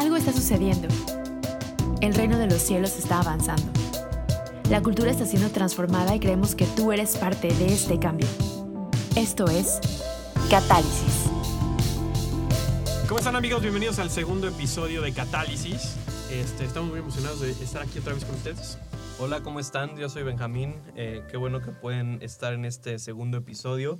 Algo está sucediendo. El reino de los cielos está avanzando. La cultura está siendo transformada y creemos que tú eres parte de este cambio. Esto es Catálisis. ¿Cómo están amigos? Bienvenidos al segundo episodio de Catálisis. Este, estamos muy emocionados de estar aquí otra vez con ustedes. Hola, ¿cómo están? Yo soy Benjamín. Eh, qué bueno que pueden estar en este segundo episodio.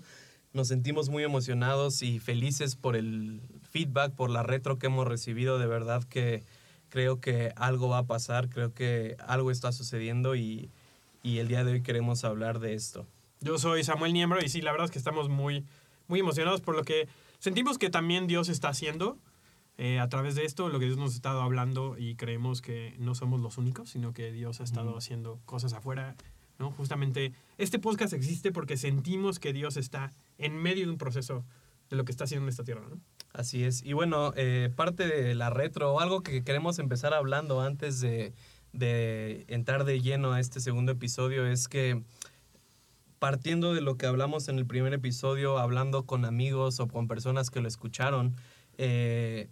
Nos sentimos muy emocionados y felices por el feedback, por la retro que hemos recibido. De verdad que creo que algo va a pasar, creo que algo está sucediendo y, y el día de hoy queremos hablar de esto. Yo soy Samuel Niembro y sí, la verdad es que estamos muy, muy emocionados por lo que sentimos que también Dios está haciendo eh, a través de esto, lo que Dios nos ha estado hablando y creemos que no somos los únicos, sino que Dios ha estado haciendo cosas afuera. ¿no? Justamente este podcast existe porque sentimos que Dios está en medio de un proceso de lo que está haciendo en esta tierra. ¿no? Así es. Y bueno, eh, parte de la retro, algo que queremos empezar hablando antes de, de entrar de lleno a este segundo episodio, es que partiendo de lo que hablamos en el primer episodio, hablando con amigos o con personas que lo escucharon, eh,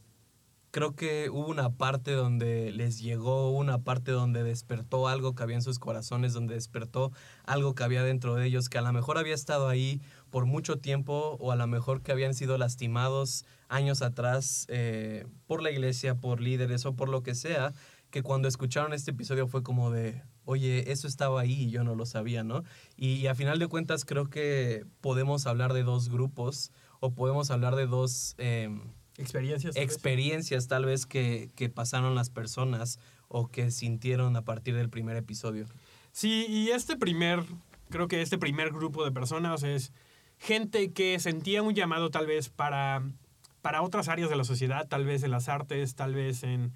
creo que hubo una parte donde les llegó, una parte donde despertó algo que había en sus corazones, donde despertó algo que había dentro de ellos, que a lo mejor había estado ahí por mucho tiempo o a lo mejor que habían sido lastimados años atrás eh, por la iglesia, por líderes o por lo que sea, que cuando escucharon este episodio fue como de, oye, eso estaba ahí y yo no lo sabía, ¿no? Y, a final de cuentas creo que podemos hablar de dos grupos o podemos hablar de dos... Em, experiencias. Tal experiencias vez. tal vez que, que pasaron las personas o que sintieron a partir del primer episodio. Sí, y este primer, creo que este primer grupo de personas es gente que sentía un llamado tal vez para, para otras áreas de la sociedad, tal vez en las artes, tal vez en,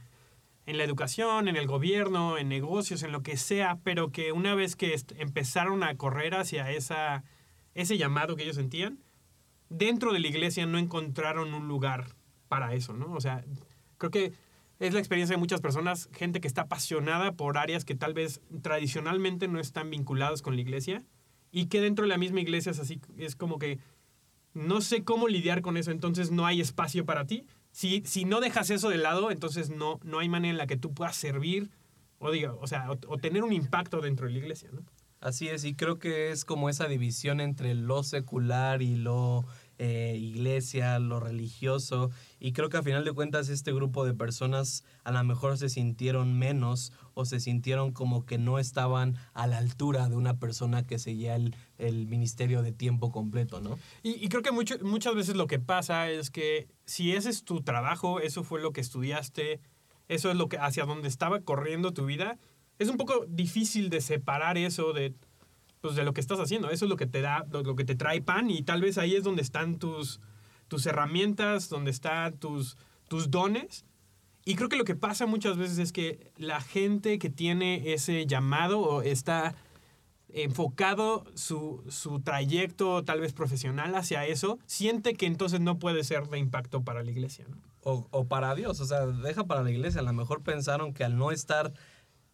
en la educación, en el gobierno, en negocios, en lo que sea, pero que una vez que empezaron a correr hacia esa, ese llamado que ellos sentían, dentro de la iglesia no encontraron un lugar para eso, ¿no? O sea, creo que es la experiencia de muchas personas, gente que está apasionada por áreas que tal vez tradicionalmente no están vinculadas con la iglesia y que dentro de la misma iglesia es así, es como que no sé cómo lidiar con eso, entonces no hay espacio para ti. Si, si no dejas eso de lado, entonces no, no hay manera en la que tú puedas servir o, diga, o, sea, o, tener un impacto dentro de la iglesia. ¿no? Así es, y creo que es como esa división entre lo secular y lo eh, iglesia, lo religioso. Y creo que a final de cuentas este grupo de personas a lo mejor se sintieron menos o se sintieron como que no estaban a la altura de una persona que seguía el, el ministerio de tiempo completo, ¿no? Y, creo que mucho, muchas veces lo que pasa es que si ese es tu trabajo, eso fue lo que estudiaste, eso es lo que hacia donde estaba corriendo tu vida, es un poco difícil de separar eso de pues de lo que estás haciendo. Eso es lo que te da, lo, que te trae pan y tal vez ahí es donde están tus, tus herramientas, donde están tus, tus dones. Y creo que lo que pasa muchas veces es que la gente que tiene ese llamado o está enfocado su, su trayecto tal vez profesional hacia eso, siente que entonces no puede ser de impacto para la iglesia. O, o para Dios, o sea, deja para la iglesia. A lo mejor pensaron que al no estar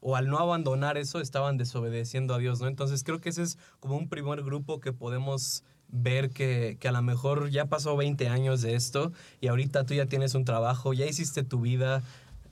o al no abandonar eso estaban desobedeciendo a Dios, ¿no? Entonces creo que ese es como un primer grupo que podemos ver que, que, a lo mejor ya pasó 20 años de esto y ahorita tú ya tienes un trabajo, ya hiciste tu vida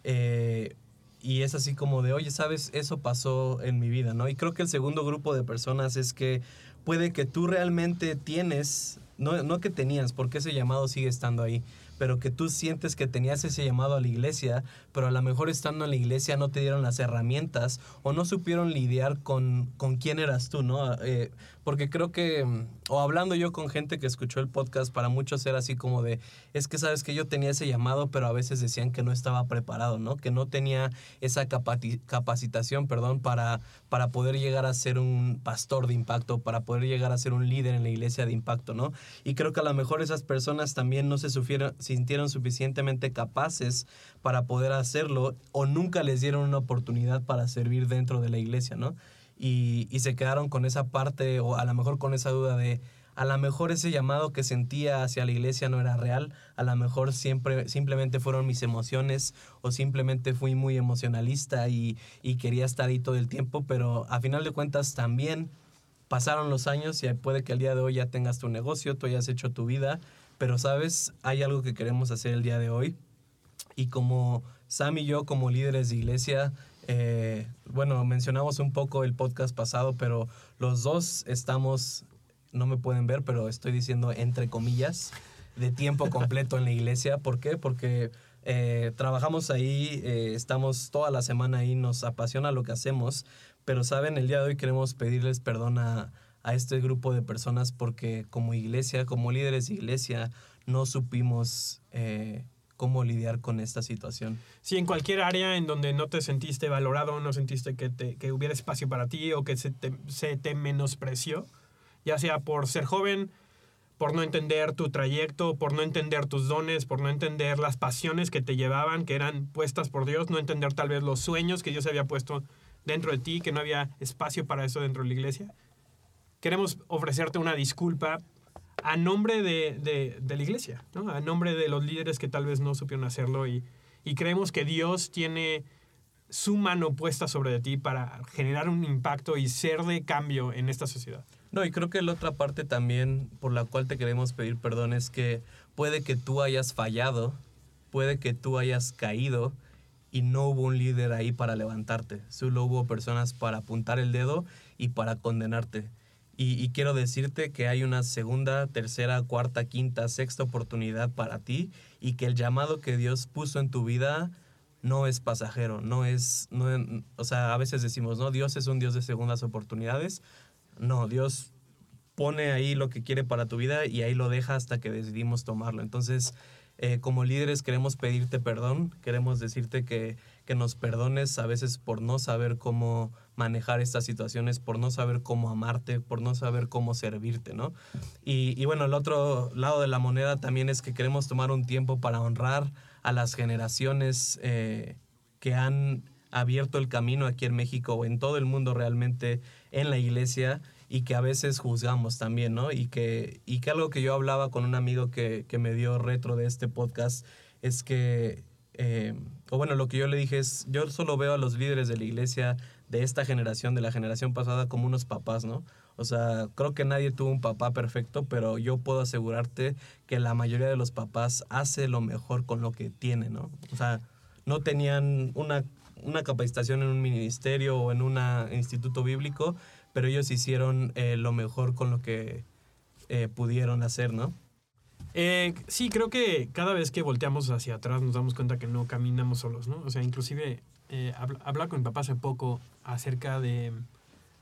eh, y es así como de, oye, sabes, eso pasó en mi vida, ¿no? Y creo que el segundo grupo de personas es que puede que tú realmente tienes, no, no que tenías, porque ese llamado sigue estando ahí, pero que tú sientes que tenías ese llamado a la iglesia, pero a lo mejor estando en la iglesia no te dieron las herramientas o no supieron lidiar con, con quién eras tú, ¿no? Eh, porque creo que, mm, o hablando yo con gente que escuchó el podcast, para muchos era así como de, es que sabes que yo tenía ese llamado, pero a veces decían que no estaba preparado, ¿no? Que no tenía esa capacitación, perdón, para, para poder llegar a ser un pastor de impacto, para poder llegar a ser un líder en la iglesia de impacto, ¿no? Y creo que a lo mejor esas personas también no se sintieron suficientemente capaces para poder hacerlo o nunca les dieron una oportunidad para servir dentro de la iglesia, ¿no? Y, se quedaron con esa parte o a lo mejor con esa duda de a lo mejor ese llamado que sentía hacia la iglesia no era real, a lo mejor siempre, simplemente fueron mis emociones o simplemente fui muy emocionalista y, y quería estar ahí todo el tiempo, pero a final de cuentas también pasaron los años y puede que el día de hoy ya tengas tu negocio, tú hayas hecho tu vida, pero sabes, hay algo que queremos hacer el día de hoy y como Sam y yo como líderes de iglesia, eh, bueno, mencionamos un poco el podcast pasado, pero los dos estamos, no me pueden ver, pero estoy diciendo entre comillas, de tiempo completo en la iglesia. ¿Por qué? Porque eh, trabajamos ahí, eh, estamos toda la semana ahí, nos apasiona lo que hacemos, pero saben, el día de hoy queremos pedirles perdón a, a este grupo de personas porque como iglesia, como líderes de iglesia, no supimos eh, cómo lidiar con esta situación. Si en cualquier área en donde no te sentiste valorado, no sentiste que, te, que hubiera espacio para ti o que se te, se te menospreció, ya sea por ser joven, por no entender tu trayecto, por no entender tus dones, por no entender las pasiones que te llevaban, que eran puestas por Dios, no entender tal vez los sueños que Dios había puesto dentro de ti, que no había espacio para eso dentro de la iglesia. Queremos ofrecerte una disculpa a nombre de, de, la iglesia, a nombre de los líderes que tal vez no supieron hacerlo y, y creemos que Dios tiene su mano puesta sobre ti para generar un impacto y ser de cambio en esta sociedad. No, y creo que la otra parte también por la cual te queremos pedir perdón es que puede que tú hayas fallado, puede que tú hayas caído y no hubo un líder ahí para levantarte. Solo hubo personas para apuntar el dedo y para condenarte. Y, quiero decirte que hay una segunda, tercera, cuarta, quinta, sexta oportunidad para ti y que el llamado que Dios puso en tu vida no es pasajero, no es, no, o sea, a veces decimos, no, Dios es un Dios de segundas oportunidades. No, Dios pone ahí lo que quiere para tu vida y ahí lo deja hasta que decidimos tomarlo. Entonces, eh, como líderes queremos pedirte perdón, queremos decirte que, que nos perdones a veces por no saber cómo manejar estas situaciones, por no saber cómo amarte, por no saber cómo servirte, ¿no? Y, y, bueno, el otro lado de la moneda también es que queremos tomar un tiempo para honrar a las generaciones eh, que han abierto el camino aquí en México o en todo el mundo realmente en la iglesia y que a veces juzgamos también, ¿no? Y que, y que algo que yo hablaba con un amigo que, que me dio retro de este podcast es que, eh, o bueno, lo que yo le dije es, yo solo veo a los líderes de la iglesia de esta generación, de la generación pasada, como unos papás, ¿no? O sea, creo que nadie tuvo un papá perfecto, pero yo puedo asegurarte que la mayoría de los papás hace lo mejor con lo que tiene, ¿no? O sea, no tenían una, una capacitación en un ministerio o en un instituto bíblico, pero ellos hicieron eh, lo mejor con lo que eh, pudieron hacer, ¿no? Eh, sí, creo que cada vez que volteamos hacia atrás nos damos cuenta que no caminamos solos, ¿no? O sea, inclusive eh, hablaba con mi papá hace poco acerca de,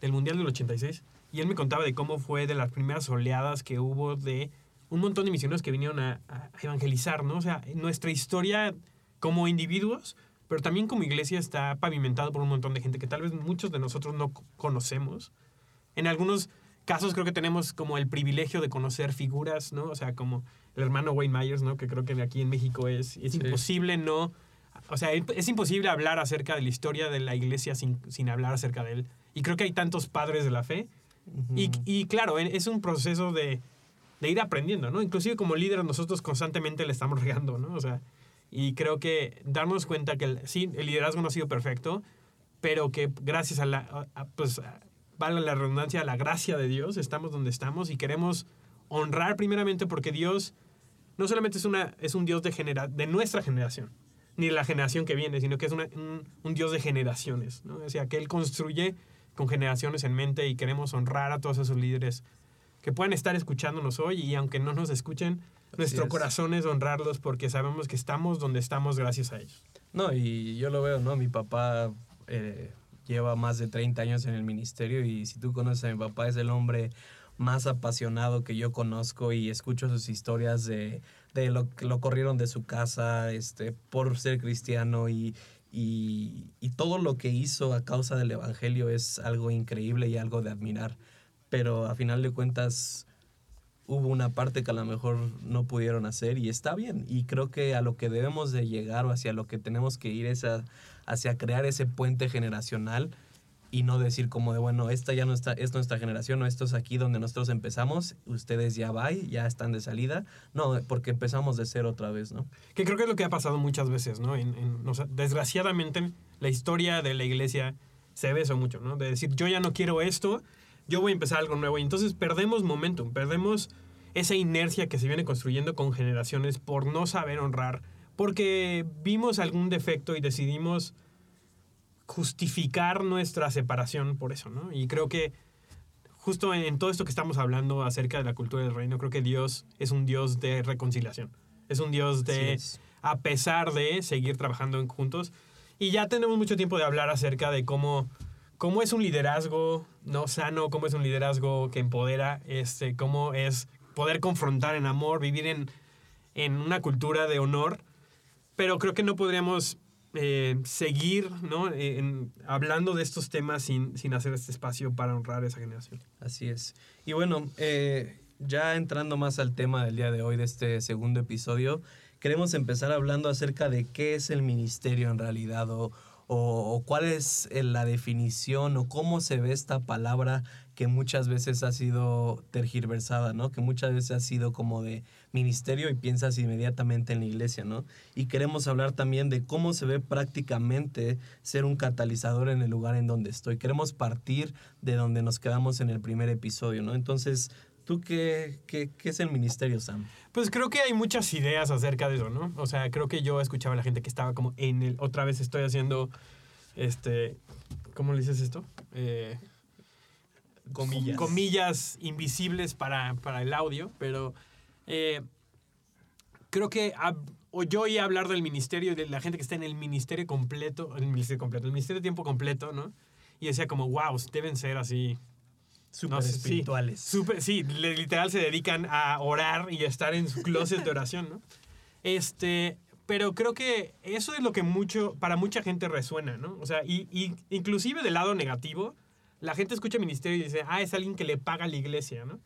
del Mundial del 86 y él me contaba de cómo fue de las primeras oleadas que hubo de un montón de misioneros que vinieron a, a evangelizar, ¿no? O sea, nuestra historia como individuos, pero también como iglesia está pavimentado por un montón de gente que tal vez muchos de nosotros no conocemos en algunos casos creo que tenemos como el privilegio de conocer figuras, ¿no? O sea, como el hermano Wayne Myers, ¿no? Que creo que aquí en México es, es sí. imposible no... O sea, es imposible hablar acerca de la historia de la iglesia sin, sin hablar acerca de él. Y creo que hay tantos padres de la fe. Uh -huh. y, y, claro, es un proceso de, de, ir aprendiendo, ¿no? Inclusive como líderes nosotros constantemente le estamos regando, ¿no? O sea, y creo que darnos cuenta que el, sí, el liderazgo no ha sido perfecto, pero que gracias a la... A, pues, vale la redundancia, la gracia de Dios, estamos donde estamos y queremos honrar primeramente porque Dios no solamente es, una, es un Dios de, genera, de nuestra generación, ni de la generación que viene, sino que es una, un, un, Dios de generaciones, ¿no? O sea, que Él construye con generaciones en mente y queremos honrar a todos esos líderes que puedan estar escuchándonos hoy y aunque no nos escuchen, Así nuestro es. corazón es honrarlos porque sabemos que estamos donde estamos gracias a ellos. No, y yo lo veo, ¿no? Mi papá... Eh lleva más de 30 años en el ministerio y si tú conoces a mi papá es el hombre más apasionado que yo conozco y escucho sus historias de, de lo que lo corrieron de su casa este, por ser cristiano y, y, y, todo lo que hizo a causa del Evangelio es algo increíble y algo de admirar. Pero a final de cuentas hubo una parte que a lo mejor no pudieron hacer y está bien. Y creo que a lo que debemos de llegar o hacia lo que tenemos que ir es a, hacia crear ese puente generacional y no decir como de, bueno, esta ya no está, es nuestra generación o esto es aquí donde nosotros empezamos, ustedes ya van, ya están de salida. No, porque empezamos de cero otra vez, ¿no? Que creo que es lo que ha pasado muchas veces, ¿no? En, en, o sea, desgraciadamente, la historia de la iglesia se ve eso mucho, ¿no? De decir, yo ya no quiero esto, yo voy a empezar algo nuevo. Y entonces perdemos momentum, perdemos esa inercia que se viene construyendo con generaciones por no saber honrar porque vimos algún defecto y decidimos justificar nuestra separación por eso, ¿no? Y creo que justo en, en todo esto que estamos hablando acerca de la cultura del reino, creo que Dios es un Dios de reconciliación. Es un Dios de, a pesar de seguir trabajando en juntos. Y ya tenemos mucho tiempo de hablar acerca de cómo, cómo es un liderazgo no sano, cómo es un liderazgo que empodera, este, cómo es poder confrontar en amor, vivir en, en una cultura de honor. Pero creo que no podríamos eh, seguir ¿no? En- hablando de estos temas sin, sin hacer este espacio para honrar a esa generación. Así es. Y bueno, eh, ya entrando más al tema del día de hoy, de este segundo episodio, queremos empezar hablando acerca de qué es el ministerio en realidad o, o- o cuál es eh, la definición o cómo se ve esta palabra que muchas veces ha sido tergiversada, ¿no? Que muchas veces ha sido como de ministerio y piensas inmediatamente en la iglesia, ¿no? Y queremos hablar también de cómo se ve prácticamente ser un catalizador en el lugar en donde estoy. Queremos partir de donde nos quedamos en el primer episodio, ¿no? Entonces, ¿tú qué, qué, qué es el ministerio, Sam? Pues creo que hay muchas ideas acerca de eso, ¿no? O sea, creo que yo escuchaba a la gente que estaba como en el... Otra vez estoy haciendo, este... ¿Cómo le dices esto? Eh, Comillas. comillas invisibles para, para el audio, pero eh, creo que o yo oí hablar del ministerio y de la gente que está en el ministerio completo, el ministerio completo, el ministerio de tiempo completo, ¿no? Y decía como, wow, deben ser así Súper no sé, sí. espirituales. Súper, sí, literal se dedican a orar y a estar en su closet de oración, ¿no? Este, pero creo que eso es lo que mucho, para mucha gente resuena, ¿no? O sea, y, y inclusive del lado negativo, la gente escucha ministerio y dice, ah, es alguien que le paga a la iglesia, ¿no?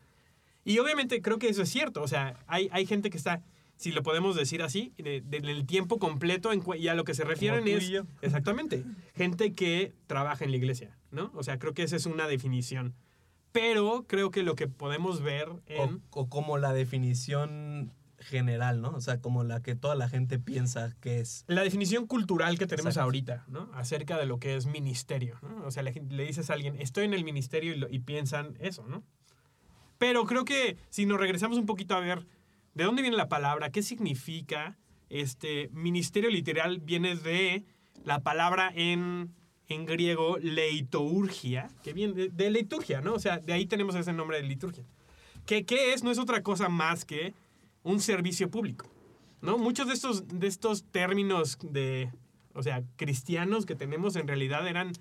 Y obviamente creo que eso es cierto, o sea, hay, hay gente que está, si lo podemos decir así, de- de- del tiempo completo en, y a lo que se refieren es... yo. Exactamente, gente que trabaja en la iglesia, ¿no? O sea, creo que esa es una definición. Pero creo que lo que podemos ver O, en... o como la definición general, ¿no? O sea, como la que toda la gente piensa que es. La definición cultural que tenemos Exacto. ahorita, ¿no? Acerca de lo que es ministerio, ¿no? O sea, le, le dices a alguien, estoy en el ministerio y, lo- y piensan eso, ¿no? Pero creo que si nos regresamos un poquito a ver de dónde viene la palabra, qué significa, este ministerio literal viene de la palabra en, en griego leitourgia, que viene de, de liturgia, ¿no? O sea, de ahí tenemos ese nombre de liturgia. ¿Qué, ¿Qué es? No es otra cosa más que un servicio público. ¿no? Muchos de estos, de estos términos de, o sea, cristianos que tenemos en realidad eran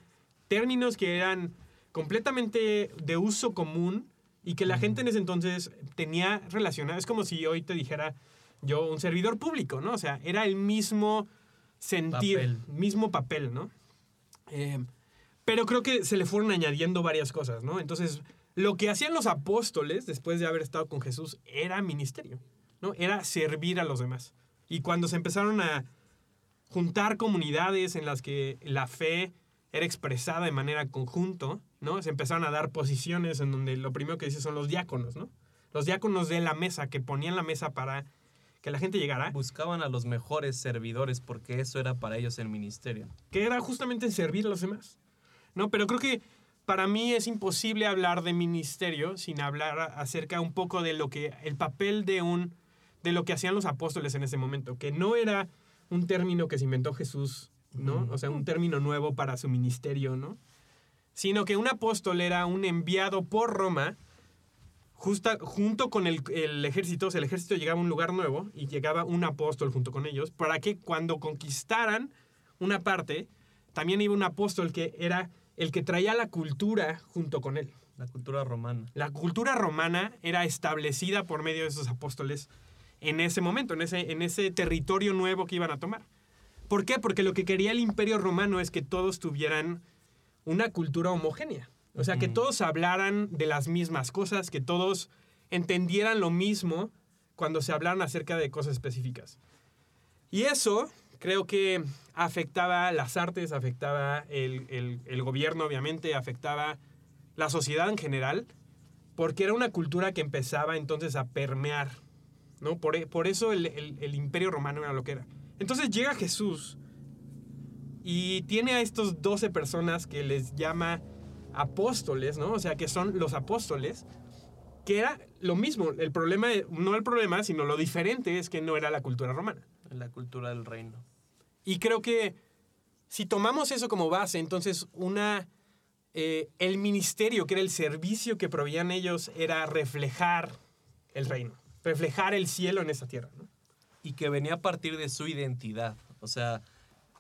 términos que eran completamente de uso común y que la gente en ese entonces tenía relacionado. Es como si hoy te dijera yo un servidor público, ¿no? O sea, era el mismo sentir, Papel. mismo papel, ¿no? Eh, pero creo que se le fueron añadiendo varias cosas, ¿no? Entonces, lo que hacían los apóstoles después de haber estado con Jesús era ministerio, ¿no? Era servir a los demás. Y cuando se empezaron a juntar comunidades en las que la fe era expresada de manera conjunto, ¿no? Se empezaron a dar posiciones en donde lo primero que dice son los diáconos, ¿no? Los diáconos de la mesa, que ponían la mesa para que la gente llegara, Buscaban a los mejores servidores porque eso era para ellos el ministerio. que era justamente servir a los demás. ¿No? Pero creo que para mí es imposible hablar de ministerio sin hablar acerca un poco de lo que el papel de un de lo que hacían los apóstoles en ese momento, que no era un término que se inventó Jesús, ¿no? O sea, un término nuevo para su ministerio, ¿no? Sino que un apóstol era un enviado por Roma justa- junto con el, el ejército, o sea, el ejército llegaba a un lugar nuevo y llegaba un apóstol junto con ellos, para que cuando conquistaran una parte, también iba un apóstol que era el que traía la cultura junto con él. La cultura romana. La cultura romana era establecida por medio de esos apóstoles en ese momento, en ese, en ese territorio nuevo que iban a tomar. ¿Por qué? Porque lo que quería el imperio romano es que todos tuvieran una cultura homogénea. O sea, que todos hablaran de las mismas cosas, que todos entendieran lo mismo cuando se hablaran acerca de cosas específicas. Y eso creo que afectaba las artes, afectaba el, el- el gobierno, obviamente, afectaba la sociedad en general, porque era una cultura que empezaba entonces a permear, ¿no? Por, por eso el imperio romano era lo que era. Entonces llega Jesús y tiene a estos 12 personas que les llama apóstoles, ¿no? O sea, que son los apóstoles, que era lo mismo. El problema, no el problema, sino lo diferente es que no era la cultura romana. La cultura del reino. Y creo que si tomamos eso como base, entonces una, eh, el ministerio, que era el servicio que proveían ellos, era reflejar el reino, reflejar el cielo en esta tierra. ¿no? Y que venía a partir de su identidad. O sea,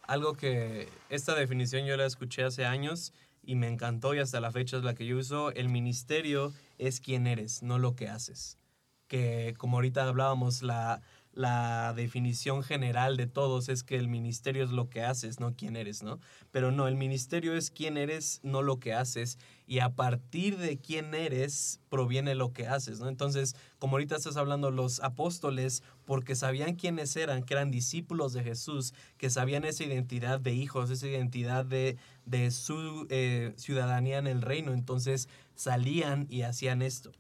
algo que esta definición yo la escuché hace años y me encantó y hasta la fecha es la que yo uso. El ministerio es quien eres, no lo que haces. Que como ahorita hablábamos, la, la definición general de todos es que el ministerio es lo que haces, no quién eres, ¿no? Pero no, el ministerio es quién eres, no lo que haces. Y a partir de quién eres proviene lo que haces, ¿no? Entonces, como ahorita estás hablando, los apóstoles, porque sabían quiénes eran, que eran discípulos de Jesús, que sabían esa identidad de hijos, esa identidad de, de su eh, ciudadanía en el reino, entonces salían y hacían esto.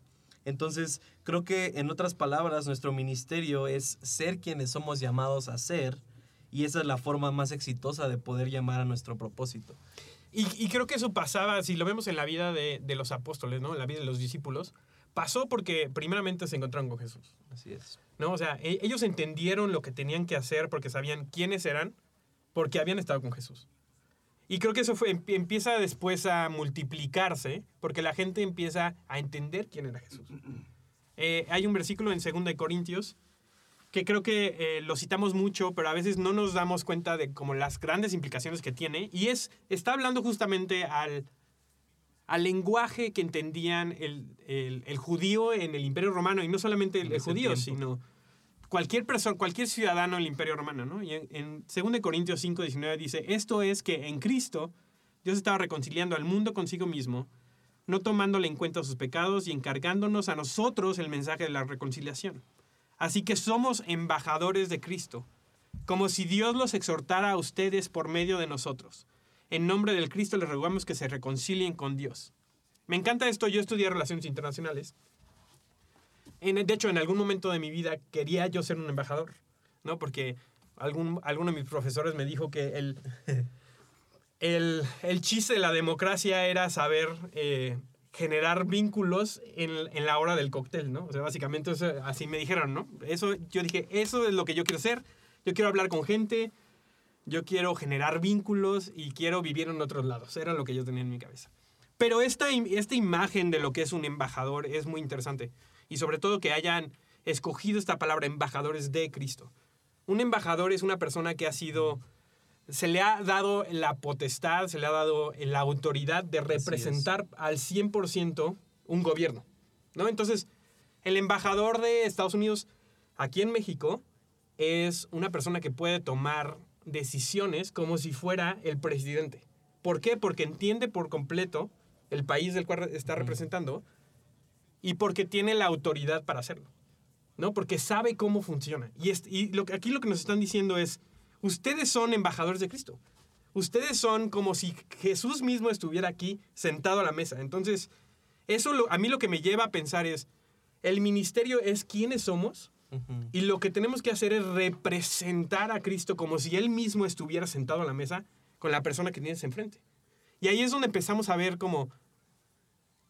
Entonces, creo que en otras palabras, nuestro ministerio es ser quienes somos llamados a ser y esa es la forma más exitosa de poder llamar a nuestro propósito. Y, y creo que eso pasaba, si lo vemos en la vida de, de, los apóstoles, ¿no? En la vida de los discípulos, pasó porque primeramente se encontraron con Jesús. Así es. ¿No? O sea, e, ellos entendieron lo que tenían que hacer porque sabían quiénes eran, porque habían estado con Jesús. Y creo que eso fue, empieza después a multiplicarse porque la gente empieza a entender quién era Jesús. Eh, hay un versículo en 2 Corintios que creo que eh, lo citamos mucho, pero a veces no nos damos cuenta de como las grandes implicaciones que tiene. Y es, está hablando justamente al, al lenguaje que entendían el, el, el, judío en el Imperio Romano, y no solamente el, el judío, tiempo. sino cualquier persona, cualquier ciudadano del Imperio Romano, ¿no? Y en, en 2 Corintios 5, 19 dice, esto es que en Cristo Dios estaba reconciliando al mundo consigo mismo, no tomándole en cuenta sus pecados y encargándonos a nosotros el mensaje de la reconciliación. Así que somos embajadores de Cristo, como si Dios los exhortara a ustedes por medio de nosotros. En nombre del Cristo les rogamos que se reconcilien con Dios. Me encanta esto, yo estudié relaciones internacionales en, de hecho, en algún momento de mi vida quería yo ser un embajador, ¿no? Porque algún, alguno de mis profesores me dijo que el, el, el chiste de la democracia era saber eh, generar vínculos en, en, la hora del cóctel, ¿no? O sea, básicamente eso, así me dijeron, ¿no? Eso, yo dije, eso es lo que yo quiero hacer. Yo quiero hablar con gente, yo quiero generar vínculos y quiero vivir en otros lados. Era lo que yo tenía en mi cabeza. Pero esta, esta imagen de lo que es un embajador es muy interesante y sobre todo que hayan escogido esta palabra embajadores de Cristo. Un embajador es una persona que ha sido, se le ha dado la potestad, se le ha dado la autoridad de representar al 100% un gobierno, ¿no? Entonces, el embajador de Estados Unidos aquí en México es una persona que puede tomar decisiones como si fuera el presidente. ¿Por qué? Porque entiende por completo el país del cual está representando y porque tiene la autoridad para hacerlo, ¿no? Porque sabe cómo funciona. Y, es, y lo, aquí lo que nos están diciendo es, ustedes son embajadores de Cristo. Ustedes son como si Jesús mismo estuviera aquí sentado a la mesa. Entonces, eso lo, a mí lo que me lleva a pensar es, el ministerio es quiénes somos uh -huh. y lo que tenemos que hacer es representar a Cristo como si Él mismo estuviera sentado a la mesa con la persona que tienes enfrente. Y ahí es donde empezamos a ver como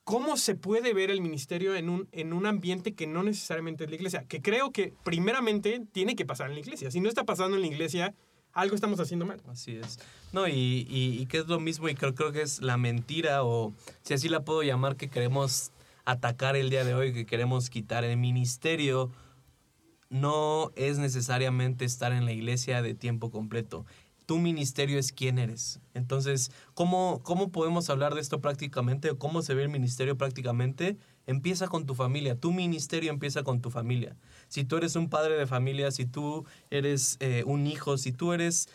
cómo se puede ver el ministerio en un, en un ambiente que no necesariamente es la iglesia, que creo que primeramente tiene que pasar en la iglesia. Si no está pasando en la iglesia, algo estamos haciendo mal. Así es. No, y, y, y que es lo mismo, y creo, creo que es la mentira, o si así la puedo llamar, que queremos atacar el día de hoy, que queremos quitar. El ministerio no es necesariamente estar en la iglesia de tiempo completo tu ministerio es quién eres. Entonces, ¿cómo, ¿cómo podemos hablar de esto prácticamente? ¿Cómo se ve el ministerio prácticamente? Empieza con tu familia. Tu ministerio empieza con tu familia. Si tú eres un padre de familia, si tú eres eh, un hijo, si tú eres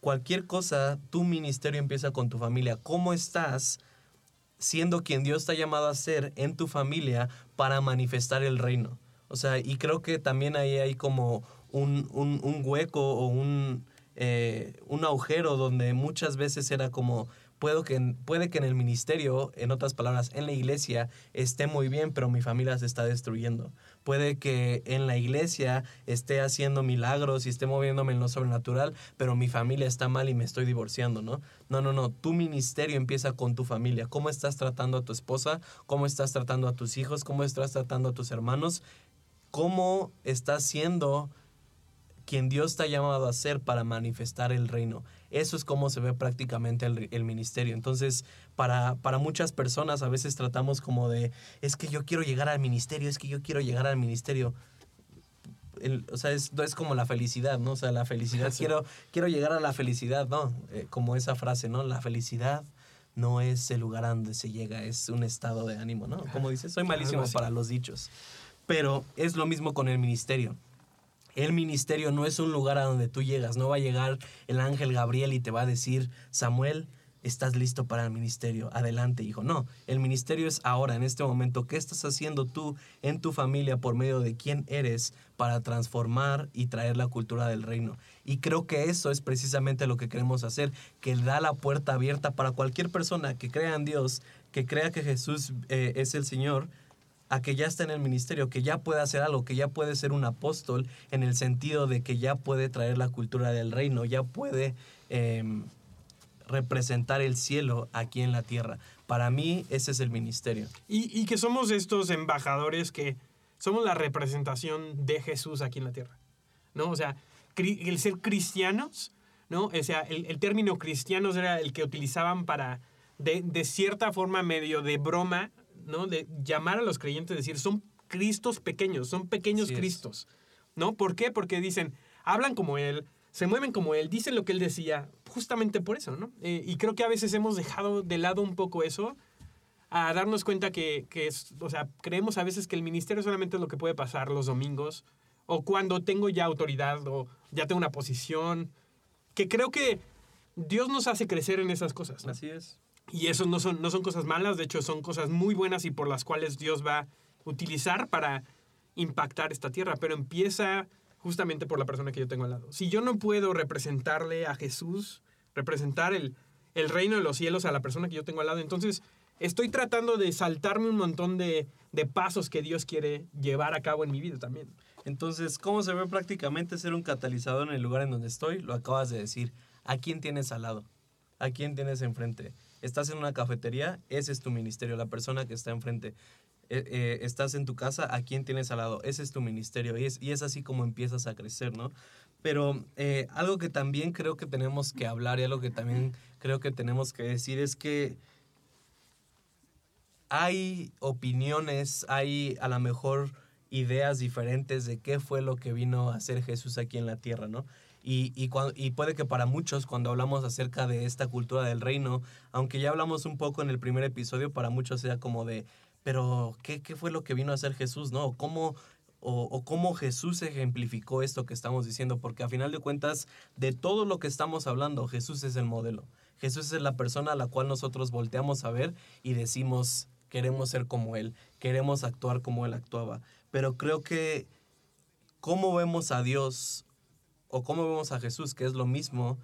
cualquier cosa, tu ministerio empieza con tu familia. ¿Cómo estás siendo quien Dios te llamado a ser en tu familia para manifestar el reino? O sea, y creo que también ahí hay como un, un hueco o un eh, un agujero donde muchas veces era como, puedo que, puede que en el ministerio, en otras palabras, en la iglesia esté muy bien, pero mi familia se está destruyendo. Puede que en la iglesia esté haciendo milagros y esté moviéndome en lo sobrenatural, pero mi familia está mal y me estoy divorciando, ¿no? No, no, no. Tu ministerio empieza con tu familia. ¿Cómo estás tratando a tu esposa? ¿Cómo estás tratando a tus hijos? ¿Cómo estás tratando a tus hermanos? ¿Cómo estás siendo quien Dios te ha llamado a ser para manifestar el reino. Eso es como se ve prácticamente el, el ministerio. Entonces, para, para muchas personas a veces tratamos como de, es que yo quiero llegar al ministerio, es que yo quiero llegar al ministerio. El- o sea, es, no es como la felicidad, ¿no? O sea, la felicidad, Sí. quiero, quiero llegar a la felicidad, ¿no? Eh, como esa frase, ¿no? La felicidad no es el lugar a donde se llega, es un estado de ánimo, ¿no? Como dices, soy malísimo para los dichos. Pero es lo mismo con el ministerio. El ministerio no es un lugar a donde tú llegas, no va a llegar el ángel Gabriel y te va a decir, Samuel, estás listo para el ministerio, adelante, hijo. No, el ministerio es ahora, en este momento. ¿Qué estás haciendo tú en tu familia por medio de quién eres para transformar y traer la cultura del reino? Y creo que eso es precisamente lo que queremos hacer, que da la puerta abierta para cualquier persona que crea en Dios, que crea que Jesús eh, es el Señor, a que ya está en el ministerio, que ya puede hacer algo, que ya puede ser un apóstol en el sentido de que ya puede traer la cultura del reino, ya puede em, representar el cielo aquí en la tierra. Para mí ese es el ministerio. Y, y que somos estos embajadores que somos la representación de Jesús aquí en la tierra. ¿No? O sea, el ser cristianos, ¿no? O sea, el, el término cristianos era el que utilizaban para, de, de cierta forma, medio de broma, ¿no? De llamar a los creyentes, decir, son cristos pequeños, son pequeños Así es. cristos. ¿No? ¿Por qué? Porque dicen, hablan como él, se mueven como él, dicen lo que él decía, justamente por eso, ¿no? Eh, y creo que a veces hemos dejado de lado un poco eso a darnos cuenta que, que es, o sea, creemos a veces que el ministerio solamente es lo que puede pasar los domingos o cuando tengo ya autoridad o ya tengo una posición, que creo que Dios nos hace crecer en esas cosas. ¿no? Así es. Y eso no son, no son cosas malas, de hecho son cosas muy buenas y por las cuales Dios va a utilizar para impactar esta tierra, pero empieza justamente por la persona que yo tengo al lado. Si yo no puedo representarle a Jesús, representar el, el reino de los cielos a la persona que yo tengo al lado, entonces estoy tratando de saltarme un montón de, de pasos que Dios quiere llevar a cabo en mi vida también. Entonces, ¿cómo se ve prácticamente ser un catalizador en el lugar en donde estoy? Lo acabas de decir. ¿A quién tienes al lado? ¿A quién tienes enfrente? ¿Estás en una cafetería? Ese es tu ministerio, la persona que está enfrente. Eh, eh, ¿Estás en tu casa? ¿A quién tienes al lado? Ese es tu ministerio. Y es, y es así como empiezas a crecer, ¿no? Pero eh, algo que también creo que tenemos que hablar y algo que también creo que tenemos que decir es que hay opiniones, hay a lo mejor ideas diferentes de qué fue lo que vino a hacer Jesús aquí en la tierra, ¿no? Y, y, cuan- y puede que para muchos, cuando hablamos acerca de esta cultura del reino, aunque ya hablamos un poco en el primer episodio, para muchos sea como de, pero ¿qué, qué fue lo que vino a hacer Jesús, no? ¿O ¿Cómo, o cómo Jesús ejemplificó esto que estamos diciendo? Porque a final de cuentas, de todo lo que estamos hablando, Jesús es el modelo. Jesús es la persona a la cual nosotros volteamos a ver y decimos, queremos ser como Él, queremos actuar como Él actuaba. Pero creo que cómo vemos a Dios o cómo vemos a Jesús, que es lo mismo,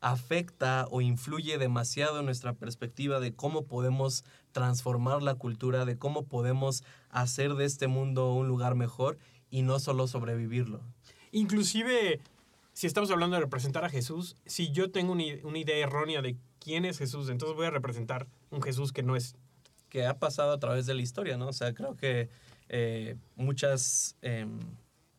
afecta o influye demasiado en nuestra perspectiva de cómo podemos transformar la cultura, de cómo podemos hacer de este mundo un lugar mejor y no solo sobrevivirlo. Inclusive, si estamos hablando de representar a Jesús, si yo tengo una, una idea errónea de quién es Jesús, entonces voy a representar un Jesús que no es. que ha pasado a través de la historia, ¿no? O sea, creo que eh, muchas em,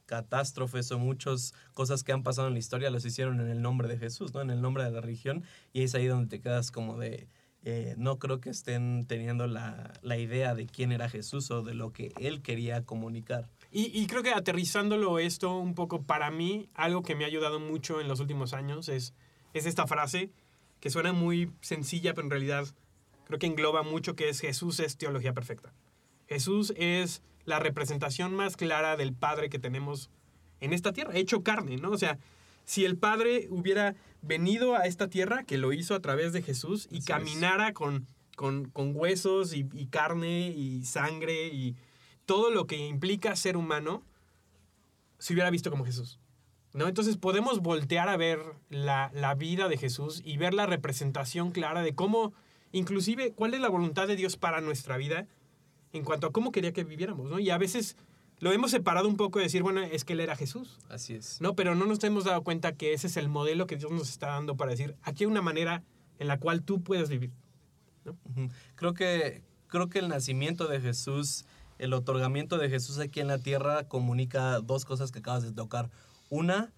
catástrofes o muchas cosas que han pasado en la historia los hicieron en el nombre de Jesús, ¿no? En el nombre de la religión. Y es ahí donde te quedas como de, eh, no creo que estén teniendo la, la idea de quién era Jesús o de lo que él quería comunicar. Y, y creo que aterrizándolo esto un poco, para mí, algo que me ha ayudado mucho en los últimos años es, es esta frase que suena muy sencilla, pero en realidad creo que engloba mucho, que es Jesús es teología perfecta. Jesús es la representación más clara del Padre que tenemos en esta tierra, hecho carne, ¿no? O sea, si el Padre hubiera venido a esta tierra, que lo hizo a través de Jesús, y Así caminara con, con, con huesos y, y carne y sangre y todo lo que implica ser humano, se hubiera visto como Jesús. ¿no? Entonces podemos voltear a ver la, la vida de Jesús y ver la representación clara de cómo, inclusive, cuál es la voluntad de Dios para nuestra vida en cuanto a cómo quería que viviéramos, ¿no? Y a veces lo hemos separado un poco de decir, bueno, es que Él era Jesús, Así es. ¿no? Pero no nos hemos dado cuenta que ese es el modelo que Dios nos está dando para decir, aquí hay una manera en la cual tú puedes vivir. Creo que, creo que el nacimiento de Jesús, el otorgamiento de Jesús aquí en la tierra comunica dos cosas que acabas de tocar. Una,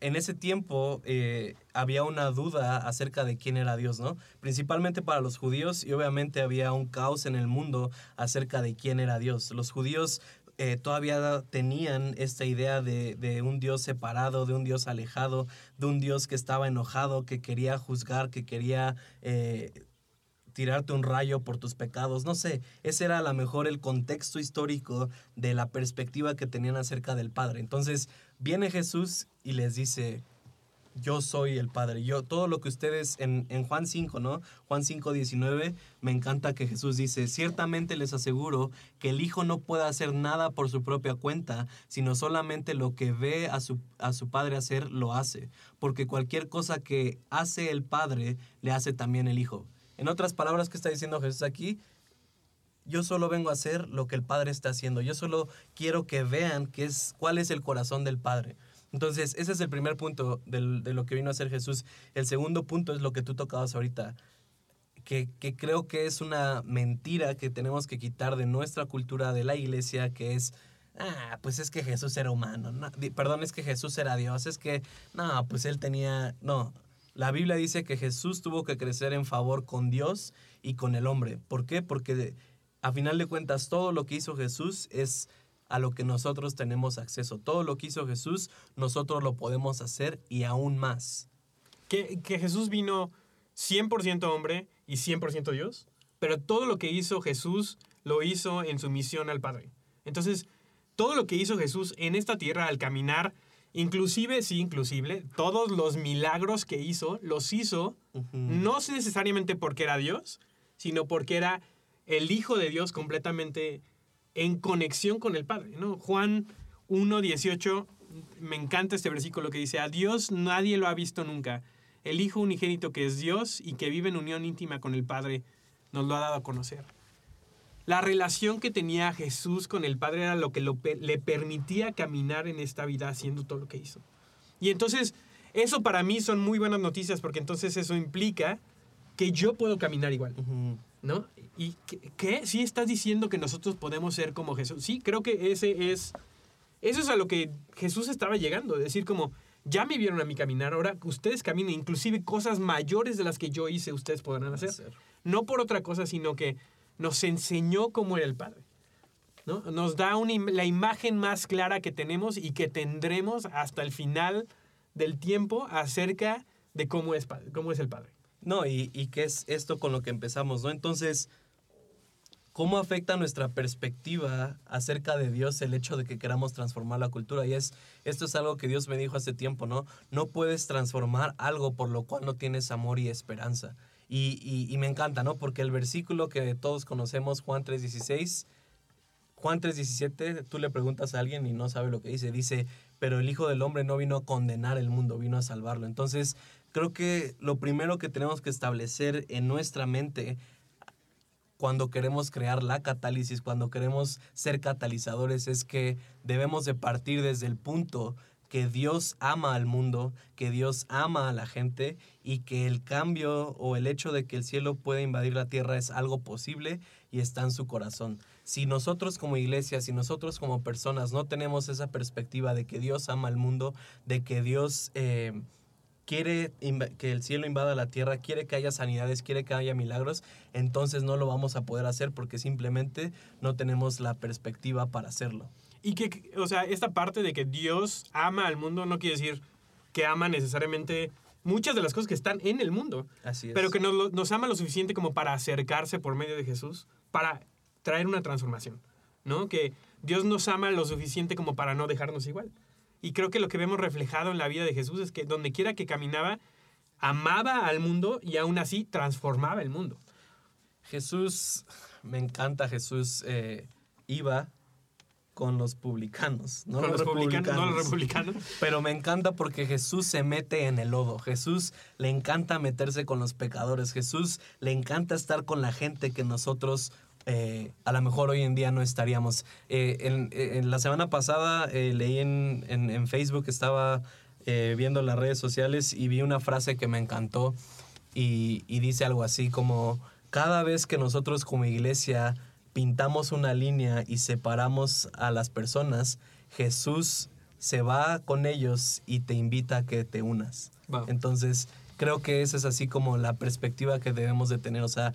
en ese tiempo eh, había una duda acerca de quién era Dios, ¿no? Principalmente para los judíos y obviamente había un caos en el mundo acerca de quién era Dios. Los judíos eh, todavía tenían esta idea de, un Dios separado, de un Dios alejado, de un Dios que estaba enojado, que quería juzgar, que quería eh, tirarte un rayo por tus pecados. No sé, ese era a lo mejor el contexto histórico de la perspectiva que tenían acerca del Padre. Entonces viene Jesús y les dice, yo soy el Padre. Yo, todo lo que ustedes, en, en, Juan 5, ¿no? Juan 5, 19, me encanta que Jesús dice, ciertamente les aseguro que el Hijo no puede hacer nada por su propia cuenta, sino solamente lo que ve a su, a su Padre hacer, lo hace. Porque cualquier cosa que hace el Padre, le hace también el Hijo. En otras palabras, ¿qué está diciendo Jesús aquí? Yo solo vengo a hacer lo que el Padre está haciendo. Yo solo quiero que vean qué es, cuál es el corazón del Padre. Entonces, ese es el primer punto de lo que vino a hacer Jesús. El segundo punto es lo que tú tocabas ahorita, que, que, creo que es una mentira que tenemos que quitar de nuestra cultura de la iglesia, que es, ah, pues es que Jesús era humano, no, perdón, es que Jesús era Dios, es que, no, pues él tenía, no, la Biblia dice que Jesús tuvo que crecer en favor con Dios y con el hombre. ¿Por qué? Porque a final de cuentas todo lo que hizo Jesús es a lo que nosotros tenemos acceso. Todo lo que hizo Jesús, nosotros lo podemos hacer y aún más. Que, Jesús vino 100% hombre y 100% Dios, pero todo lo que hizo Jesús lo hizo en su misión al Padre. Entonces, todo lo que hizo Jesús en esta tierra al caminar Inclusive, sí, inclusive, todos los milagros que hizo, los hizo uh -huh. no necesariamente porque era Dios, sino porque era el Hijo de Dios completamente en conexión con el Padre. ¿no? Juan 1.18, me encanta este versículo que dice, a Dios nadie lo ha visto nunca. El Hijo unigénito que es Dios y que vive en unión íntima con el Padre, nos lo ha dado a conocer. La relación que tenía Jesús con el Padre era lo que lo, le permitía caminar en esta vida haciendo todo lo que hizo. Y entonces, eso para mí son muy buenas noticias porque entonces eso implica que yo puedo caminar igual. Uh -huh. ¿No? ¿Y qué, qué? ¿Sí estás diciendo que nosotros podemos ser como Jesús? Sí, creo que ese es... Eso es a lo que Jesús estaba llegando. Decir, como, ya me vieron a mí caminar, ahora ustedes caminen, inclusive cosas mayores de las que yo hice, ustedes podrán hacer. No por otra cosa, sino que nos enseñó cómo era el Padre. ¿no? Nos da la imagen más clara que tenemos y que tendremos hasta el final del tiempo acerca de cómo es, cómo es el Padre. No, y, y qué es esto con lo que empezamos, ¿no? Entonces, ¿cómo afecta nuestra perspectiva acerca de Dios el hecho de que queramos transformar la cultura? Y es, esto es algo que Dios me dijo hace tiempo, ¿no? No puedes transformar algo por lo cual no tienes amor y esperanza. Y, me encanta, ¿no? Porque el versículo que todos conocemos, Juan 3.16, Juan 3.17, tú le preguntas a alguien y no sabe lo que dice. Dice, pero el Hijo del Hombre no vino a condenar el mundo, vino a salvarlo. Entonces, creo que lo primero que tenemos que establecer en nuestra mente cuando queremos crear la catálisis, cuando queremos ser catalizadores, es que debemos de partir desde el punto que Dios ama al mundo, que Dios ama a la gente y que el cambio o el hecho de que el cielo pueda invadir la tierra es algo posible y está en su corazón. Si nosotros como iglesia, si nosotros como personas no tenemos esa perspectiva de que Dios ama al mundo, de que Dios eh, quiere que el cielo invada la tierra, quiere que haya sanidades, quiere que haya milagros, entonces no lo vamos a poder hacer porque simplemente no tenemos la perspectiva para hacerlo. Y que, o sea, esta parte de que Dios ama al mundo no quiere decir que ama necesariamente muchas de las cosas que están en el mundo. Así es. Pero que nos, nos ama lo suficiente como para acercarse por medio de Jesús, para traer una transformación, ¿no? Que Dios nos ama lo suficiente como para no dejarnos igual. Y creo que lo que vemos reflejado en la vida de Jesús es que donde quiera que caminaba, amaba al mundo y aún así transformaba el mundo. Jesús, me encanta Jesús, eh, iba con los publicanos, no con los, republicanos, no los republicanos. Pero me encanta porque Jesús se mete en el lodo. Jesús le encanta meterse con los pecadores. Jesús le encanta estar con la gente que nosotros eh, a lo mejor hoy en día no estaríamos. Eh, en, en, la semana pasada eh, leí en, en, en, Facebook, estaba eh, viendo las redes sociales y vi una frase que me encantó y, y dice algo así como, cada vez que nosotros como iglesia pintamos una línea y separamos a las personas, Jesús se va con ellos y te invita a que te unas. Wow. Entonces, creo que esa es así como la perspectiva que debemos de tener. O sea,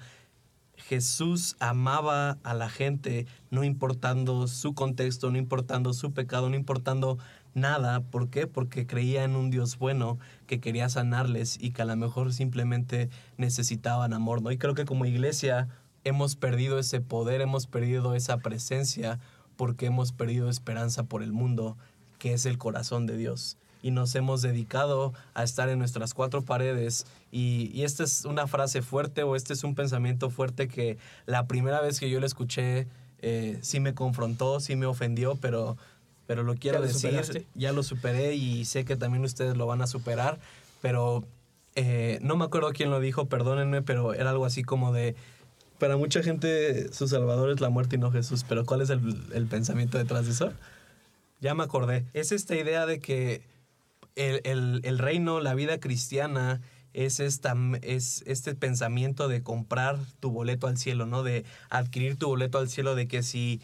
Jesús amaba a la gente, no importando su contexto, no importando su pecado, no importando nada. ¿Por qué? Porque creía en un Dios bueno que quería sanarles y que a lo mejor simplemente necesitaban amor, ¿no? Y creo que como iglesia hemos perdido ese poder, hemos perdido esa presencia porque hemos perdido esperanza por el mundo, que es el corazón de Dios. Y nos hemos dedicado a estar en nuestras cuatro paredes. Y, y esta es una frase fuerte o este es un pensamiento fuerte que la primera vez que yo lo escuché eh, sí me confrontó, sí me ofendió, pero, pero lo quiero ¿Ya lo decir, superaste? ya lo superé y sé que también ustedes lo van a superar, pero eh, no me acuerdo quién lo dijo, perdónenme, pero era algo así como de, para mucha gente su salvador es la muerte y no Jesús, pero ¿cuál es el, el pensamiento detrás de eso? Ya me acordé, es esta idea de que el, el- el reino, la vida cristiana, es, esta, es este pensamiento de comprar tu boleto al cielo, ¿no? De adquirir tu boleto al cielo, de que si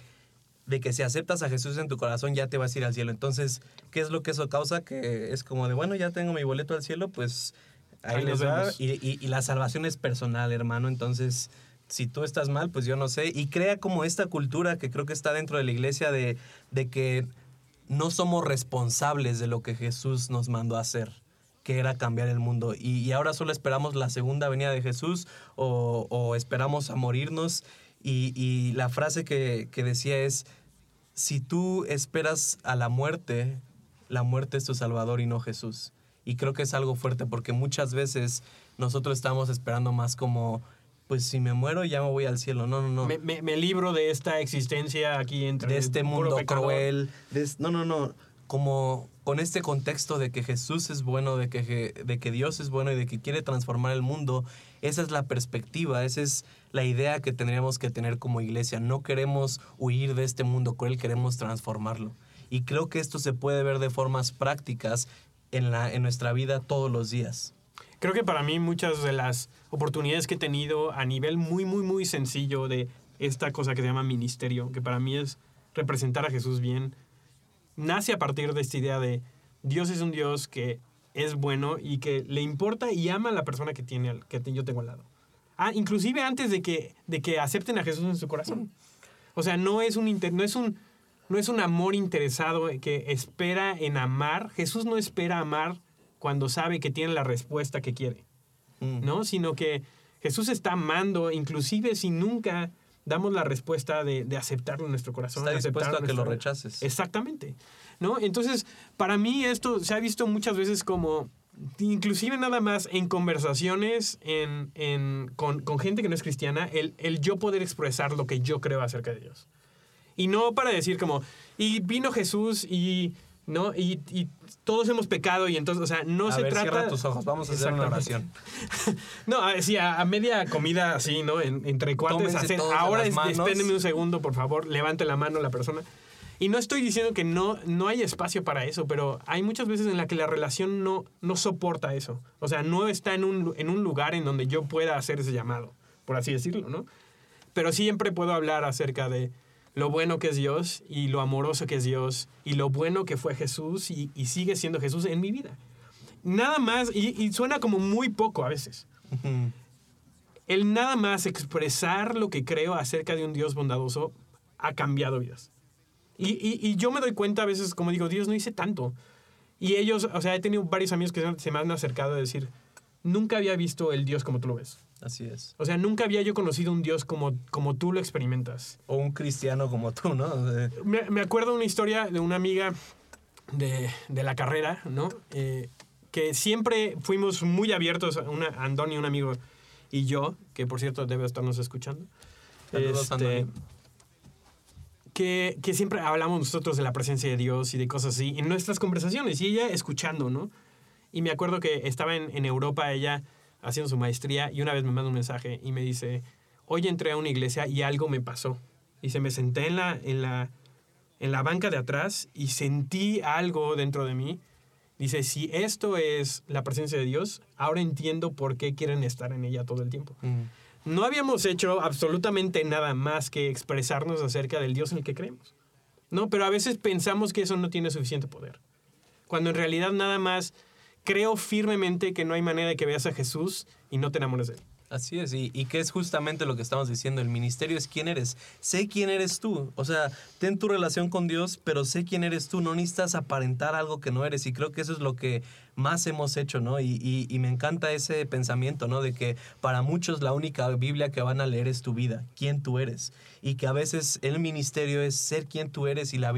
de que si aceptas a Jesús en tu corazón ya te vas a ir al cielo. Entonces, ¿qué es lo que eso causa? Que es como de, bueno, ya tengo mi boleto al cielo, pues ahí, Ahí les va. Y, y- y la salvación es personal, hermano. Entonces, si tú estás mal, pues yo no sé. Y crea como esta cultura que creo que está dentro de la iglesia de, de que no somos responsables de lo que Jesús nos mandó a hacer que era cambiar el mundo. Y, ahora solo esperamos la segunda venida de Jesús o, o esperamos a morirnos. Y, y la frase que, que decía es, si tú esperas a la muerte, la muerte es tu salvador y no Jesús. Y creo que es algo fuerte porque muchas veces nosotros estamos esperando más como, pues si me muero ya me voy al cielo. No, no, no Me, me- me libro de esta existencia aquí entre de este mundo pecador. cruel. de no, no, no. Como con este contexto de que Jesús es bueno, de que, de que Dios es bueno y de que quiere transformar el mundo. Esa es la perspectiva, esa es la idea que tendríamos que tener como iglesia. No queremos huir de este mundo cruel, queremos transformarlo. Y creo que esto se puede ver de formas prácticas en, la, en nuestra vida todos los días. Creo que para mí muchas de las oportunidades que he tenido a nivel muy, muy, muy sencillo de esta cosa que se llama ministerio, que para mí es representar a Jesús bien, nace a partir de esta idea de Dios es un Dios que es bueno y que le importa y ama a la persona que, tiene, que yo tengo al lado. Ah, inclusive antes de que, de que acepten a Jesús en su corazón. O sea, no es un, no es un, no es un amor interesado que espera en amar. Jesús no espera amar cuando sabe que tiene la respuesta que quiere. Mm. ¿no? Sino que Jesús está amando, inclusive si nunca damos la respuesta de, de aceptarlo en nuestro corazón. Está dispuesto a que lo rechaces. Exactamente, ¿no? Entonces, para mí esto se ha visto muchas veces como, inclusive nada más en conversaciones en, en- con, con gente que no es cristiana, el, el yo poder expresar lo que yo creo acerca de Dios. Y no para decir como, y vino Jesús y... ¿No? Y, y todos hemos pecado y entonces, o sea, no a se ver, trata... cierra tus ojos, vamos a hacer una oración. No, a- sí, a, a media comida así, ¿no? En- entre cuates. Hacer- ahora las es- espérenme un segundo, por favor. Levante la mano la persona. Y no estoy diciendo que no, no hay espacio para eso, pero hay muchas veces en la que la relación no, no soporta eso. O sea, no está en un, en un lugar en donde yo pueda hacer ese llamado, por así decirlo, ¿no? Pero siempre puedo hablar acerca de lo bueno que es Dios y lo amoroso que es Dios y lo bueno que fue Jesús y, y sigue siendo Jesús en mi vida. Nada más, y, y suena como muy poco a veces el nada más expresar lo que creo acerca de un Dios bondadoso ha cambiado vidas. Y, y- y yo me doy cuenta a veces, como digo, Dios no hice tanto. Y ellos, o sea, he tenido varios amigos que se me han acercado a decir, nunca había visto el Dios como tú lo ves. Así es. O sea, nunca había yo conocido un Dios como, como tú lo experimentas. O un cristiano como tú, ¿no? Me, me acuerdo una historia de una amiga de, de la carrera, ¿no? Eh, que siempre fuimos muy abiertos, una, Andoni, un amigo, y yo, que por cierto debe estarnos escuchando. Saludos, Este, que, que siempre hablamos nosotros de la presencia de Dios y de cosas así en nuestras conversaciones y ella escuchando, ¿no? Y me acuerdo que estaba en, en Europa ella haciendo su maestría y una vez me manda un mensaje y me dice, hoy entré a una iglesia y algo me pasó. Y se me senté en la, en la, en la banca de atrás y sentí algo dentro de mí. Dice, si esto es la presencia de Dios, ahora entiendo por qué quieren estar en ella todo el tiempo. mm. No habíamos hecho absolutamente nada más que expresarnos acerca del Dios en el que creemos. ¿no? Pero a veces pensamos que eso no tiene suficiente poder. Cuando en realidad nada más creo firmemente que no hay manera de que veas a Jesús y no te enamores de él. Así es, y, que es justamente lo que estamos diciendo, el ministerio es quién eres, sé quién eres tú, o sea, ten tu relación con Dios, pero sé quién eres tú, no necesitas aparentar algo que no eres, y creo que eso es lo que más hemos hecho, ¿no? Y, y, me encanta ese pensamiento, ¿no? De que para muchos la única Biblia que van a leer es tu vida, quién tú eres, y que a veces el ministerio es ser quién tú eres, y la,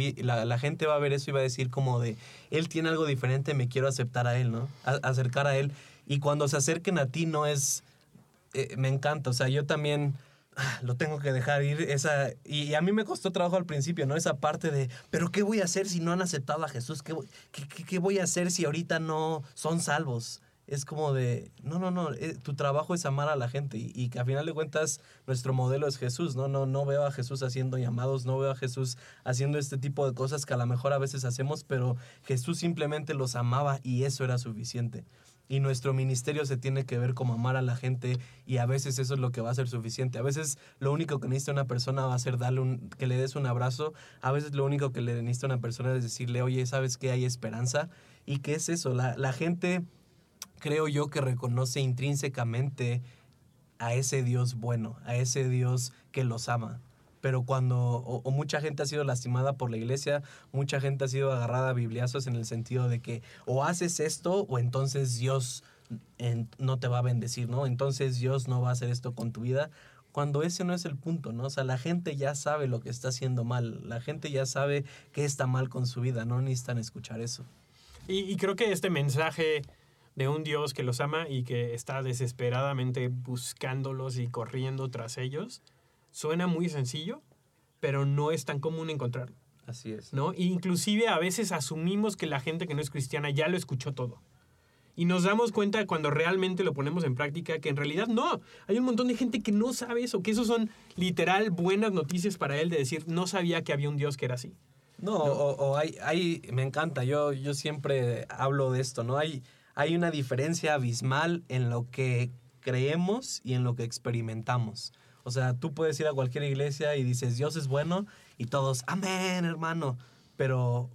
la, gente va a ver eso y va a decir como de, él tiene algo diferente, me quiero aceptar a él, ¿no? Acercar a él, y cuando se acerquen a ti no es eh, me encanta. O sea, yo también lo tengo que dejar ir. Esa, y, a mí me costó trabajo al principio, ¿no? Esa parte de, pero ¿qué voy a hacer si no han aceptado a Jesús? ¿Qué, qué, qué voy a hacer si ahorita no son salvos? Es como de, no, no, no, eh, tu trabajo es amar a la gente y, y, que a final de cuentas nuestro modelo es Jesús, ¿no? No, no veo a Jesús haciendo llamados, no veo a Jesús haciendo este tipo de cosas que a lo mejor a veces hacemos, pero Jesús simplemente los amaba y eso era suficiente y nuestro ministerio se tiene que ver como amar a la gente y a veces eso es lo que va a ser suficiente. A veces lo único que necesita una persona va a ser darle un, que le des un abrazo. A veces lo único que le necesita una persona es decirle, oye, ¿sabes que hay esperanza? ¿Y qué es eso? La, la gente, creo yo, que reconoce intrínsecamente a ese Dios bueno, a ese Dios que los ama pero cuando o, mucha gente ha sido lastimada por la iglesia, mucha gente ha sido agarrada a bibliazos en el sentido de que o haces esto o entonces Dios no te va a bendecir, ¿no? Entonces Dios no va a hacer esto con tu vida. Cuando ese no es el punto, ¿no? O sea, la gente ya sabe lo que está haciendo mal, la gente ya sabe que está mal con su vida, no necesitan escuchar eso. Y, y creo que este mensaje de un Dios que los ama y que está desesperadamente buscándolos y corriendo tras ellos, suena muy sencillo, pero no es tan común encontrarlo. Así es. ¿no? E inclusive a veces asumimos que la gente que no es cristiana ya lo escuchó todo. Y nos damos cuenta cuando realmente lo ponemos en práctica que en realidad no. Hay un montón de gente que no sabe eso, que eso son literal buenas noticias para él de decir, no sabía que había un Dios que era así. No, ¿no? O, o, hay, hay, me encanta, yo, yo siempre hablo de esto, ¿no? Hay, hay una diferencia abismal en lo que creemos y en lo que experimentamos. O sea, tú puedes ir a cualquier iglesia y dices, Dios es bueno, y todos, amén, hermano. Pero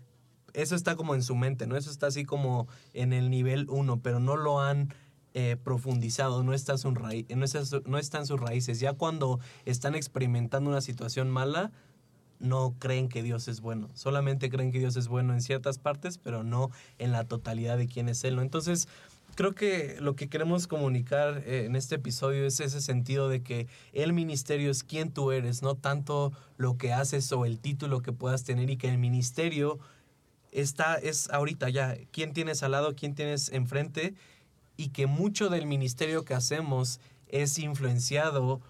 eso está como en su mente, ¿no? Eso está así como en el nivel uno, pero no lo han eh, profundizado, no está, su no, está no está en sus raíces. Ya cuando están experimentando una situación mala, no creen que Dios es bueno. Solamente creen que Dios es bueno en ciertas partes, pero no en la totalidad de quién es Él, ¿no? Entonces, creo que lo que queremos comunicar eh, en este episodio es ese sentido de que el ministerio es quién tú eres, no tanto lo que haces o el título que puedas tener y que el ministerio está, es ahorita ya, quién tienes al lado, quién tienes enfrente y que mucho del ministerio que hacemos es influenciado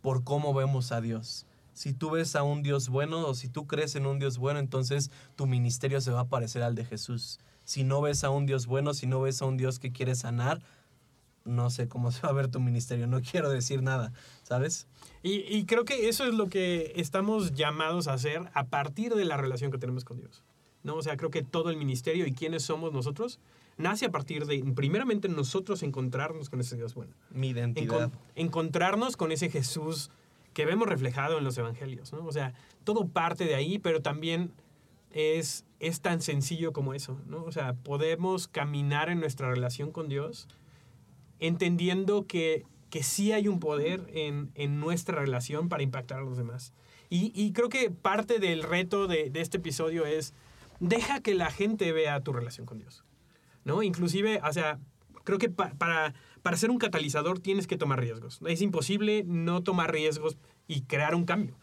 por cómo vemos a Dios. Si tú ves a un Dios bueno o si tú crees en un Dios bueno, entonces tu ministerio se va a parecer al de Jesús si no ves a un Dios bueno, si no ves a un Dios que quiere sanar, no sé cómo se va a ver tu ministerio, no quiero decir nada, ¿sabes? Y, y, creo que eso es lo que estamos llamados a hacer a partir de la relación que tenemos con Dios. ¿no? O sea, creo que todo el ministerio y quiénes somos nosotros nace a partir de, primeramente, nosotros encontrarnos con ese Dios bueno. Mi identidad. Encon encontrarnos con ese Jesús que vemos reflejado en los evangelios. ¿no? O sea, todo parte de ahí, pero también es, es tan sencillo como eso, ¿no? O sea, podemos caminar en nuestra relación con Dios entendiendo que, que sí hay un poder en, en nuestra relación para impactar a los demás. Y, y creo que parte del reto de, de, este episodio es, deja que la gente vea tu relación con Dios, ¿no? Inclusive, o sea, creo que pa, para, para ser un catalizador tienes que tomar riesgos. Es imposible no tomar riesgos y crear un cambio.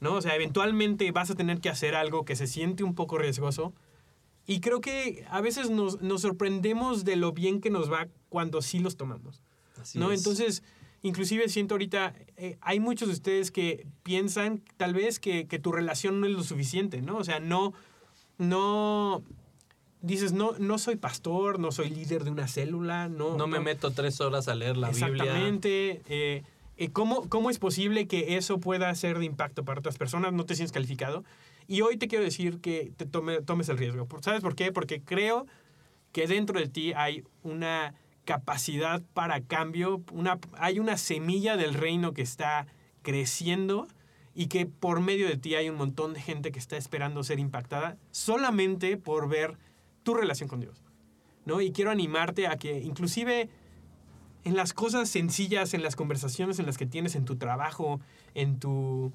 ¿No? O sea, eventualmente vas a tener que hacer algo que se siente un poco riesgoso. Y creo que a veces nos, nos sorprendemos de lo bien que nos va cuando sí los tomamos. Así ¿no? Es. Entonces, inclusive siento ahorita, eh, hay muchos de ustedes que piensan tal vez que, que, tu relación no es lo suficiente, ¿no? O sea, no, no, dices, no, no soy pastor, no soy líder de una célula, no. No me no, meto tres horas a leer la exactamente, Biblia. Exactamente. Eh, ¿Cómo, ¿Cómo es posible que eso pueda ser de impacto para otras personas? No te sientes calificado. Y hoy te quiero decir que te tome, tomes el riesgo. ¿Sabes por qué? Porque creo que dentro de ti hay una capacidad para cambio, una, hay una semilla del reino que está creciendo y que por medio de ti hay un montón de gente que está esperando ser impactada solamente por ver tu relación con Dios. ¿no? Y quiero animarte a que inclusive en las cosas sencillas, en las conversaciones en las que tienes en tu trabajo, en tu,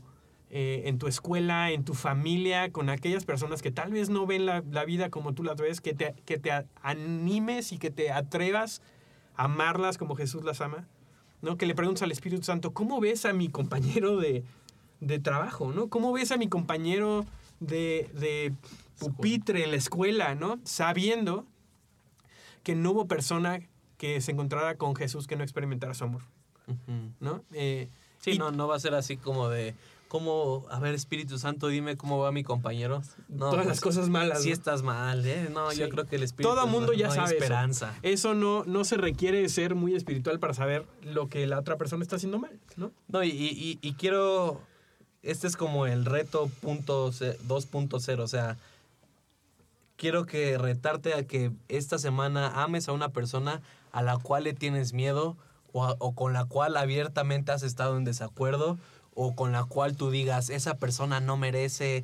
eh, en tu escuela, en tu familia, con aquellas personas que tal vez no ven la, la vida como tú las ves, que te, que te animes y que te atrevas a amarlas como Jesús las ama. ¿no? Que le preguntes al Espíritu Santo, ¿cómo ves a mi compañero de, de trabajo? ¿no? ¿Cómo ves a mi compañero de, de pupitre en la escuela? ¿no? Sabiendo que no hubo persona que se encontrara con Jesús que no experimentara su amor. ¿no? Eh, Sí, y- no, no va a ser así como de, ¿cómo, a ver, Espíritu Santo, dime cómo va mi compañero? No, todas pues, las cosas malas. Sí ¿no? estás mal, ¿eh? No, Sí. yo creo que el Espíritu Todo mundo no- ya no sabe esperanza. Eso no, no se requiere ser muy espiritual para saber lo que la otra persona está haciendo mal, ¿no? No, y, y- y quiero. Este es como el reto punto ce- 2.0. O sea, quiero que retarte a que esta semana ames a una persona a la cual le tienes miedo o, o con la cual abiertamente has estado en desacuerdo o con la cual tú digas, esa persona no merece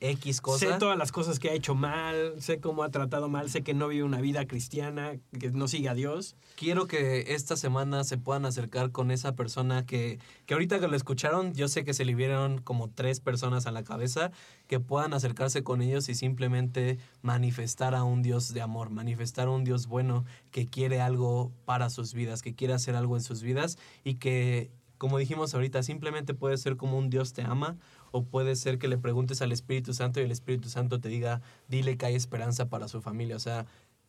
X cosa. Sé todas las cosas que ha hecho mal, sé cómo ha tratado mal, sé que no vive una vida cristiana, que no sigue a Dios. Quiero que esta semana se puedan acercar con esa persona que, que ahorita que lo escucharon, yo sé que se le vieron como tres personas a la cabeza, que puedan acercarse con ellos y simplemente manifestar a un Dios de amor, manifestar a un Dios bueno que quiere algo para sus vidas, que quiere hacer algo en sus vidas y que, como dijimos ahorita, simplemente puede ser como un Dios te ama o puede ser que le preguntes al Espíritu Santo y el Espíritu Santo te diga, dile que hay esperanza para su familia. O sea,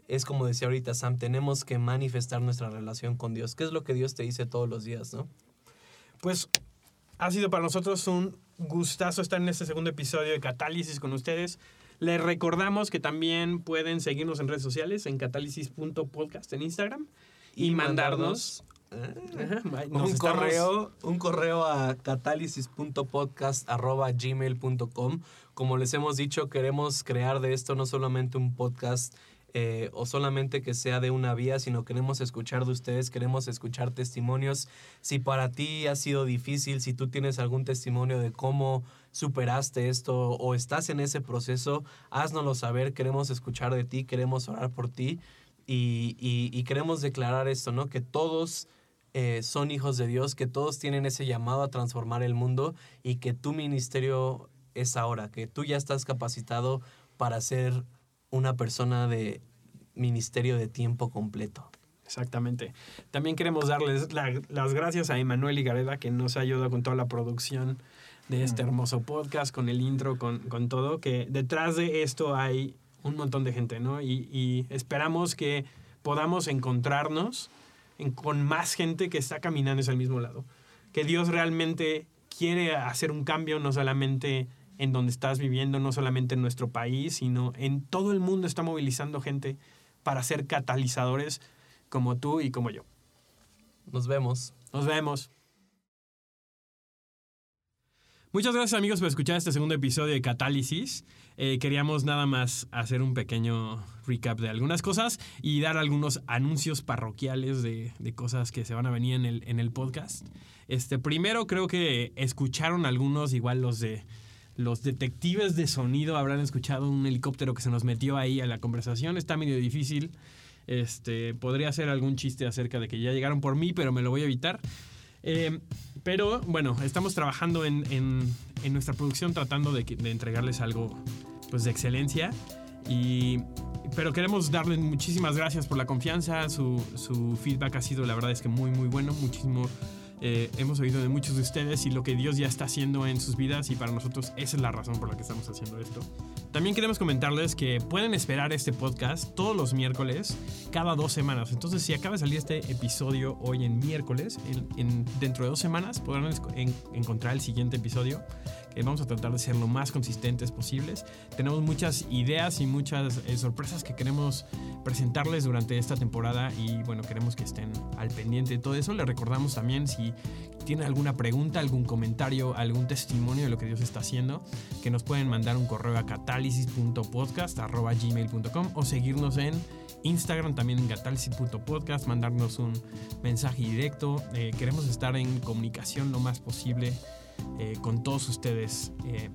es como decía ahorita Sam, tenemos que manifestar nuestra relación con Dios. ¿Qué es lo que Dios te dice todos los días, no? Pues ha sido para nosotros un gustazo estar en este segundo episodio de Catálisis con ustedes. Les recordamos que también pueden seguirnos en redes sociales, en catálisis.podcast en Instagram y, mandarnos nos un correo, un correo a catálisis.podcast@gmail.com. Como les hemos dicho, queremos crear de esto no solamente un podcast eh, o solamente que sea de una vía, sino queremos escuchar de ustedes, queremos escuchar testimonios. Si para ti ha sido difícil, si tú tienes algún testimonio de cómo superaste esto o estás en ese proceso, haznoslo saber, queremos escuchar de ti, queremos orar por ti y, y- y queremos declarar esto, ¿no? Que todos eh, son hijos de Dios, que todos tienen ese llamado a transformar el mundo y que tu ministerio es ahora, que tú ya estás capacitado para ser una persona de ministerio de tiempo completo. Exactamente. También queremos darles la- las gracias a Emanuel y Gareda que nos ha ayudado con toda la producción de este hermoso podcast, con el intro, con, con todo, que detrás de esto hay un montón de gente, ¿no? Y, y esperamos que podamos encontrarnos en- con más gente que está caminando hacia el mismo lado. Que Dios realmente quiere hacer un cambio, no solamente en donde estás viviendo, no solamente en nuestro país, sino en todo el mundo está movilizando gente para ser catalizadores como tú y como yo. Nos vemos. Nos vemos. Muchas gracias amigos por escuchar este segundo episodio de Catálisis. Eh, queríamos nada más hacer un pequeño recap de algunas cosas y dar algunos anuncios parroquiales de, cosas que se van a venir en el, en el podcast. Este, primero creo que escucharon algunos, igual los de los detectives de sonido habrán escuchado un helicóptero que se nos metió ahí a la conversación. Está medio difícil. Este, podría hacer algún chiste acerca de que ya llegaron por mí, pero me lo voy a evitar. Eh, pero bueno, estamos trabajando en, en- nuestra producción tratando de, de entregarles algo pues, de excelencia. Y, pero queremos darles muchísimas gracias por la confianza. Su, su feedback ha sido, la verdad es que muy, muy bueno. Muchísimo. Eh, hemos oído de muchos de ustedes y lo que Dios ya está haciendo en sus vidas y para nosotros esa es la razón por la que estamos haciendo esto. También queremos comentarles que pueden esperar este podcast todos los miércoles, cada dos semanas. Entonces, si acaba de salir este episodio hoy en miércoles, en, en- dentro de dos semanas podrán en- encontrar el siguiente episodio, que vamos a tratar de ser lo más consistentes posibles. Tenemos muchas ideas y muchas eh, sorpresas que queremos presentarles durante esta temporada y bueno, queremos que estén al pendiente de todo eso. Les recordamos también tienen alguna pregunta, algún comentario, algún testimonio de lo que Dios está haciendo, que nos pueden mandar un correo a catálisis.podcast.gmail.com o seguirnos en Instagram también en catálisis.podcast, mandarnos un mensaje directo. Eh, queremos estar en comunicación lo más posible eh, con todos ustedes. Eh,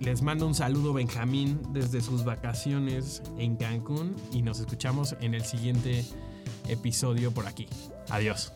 les mando un saludo Benjamín desde sus vacaciones en Cancún y nos escuchamos en el siguiente episodio por aquí. Adiós.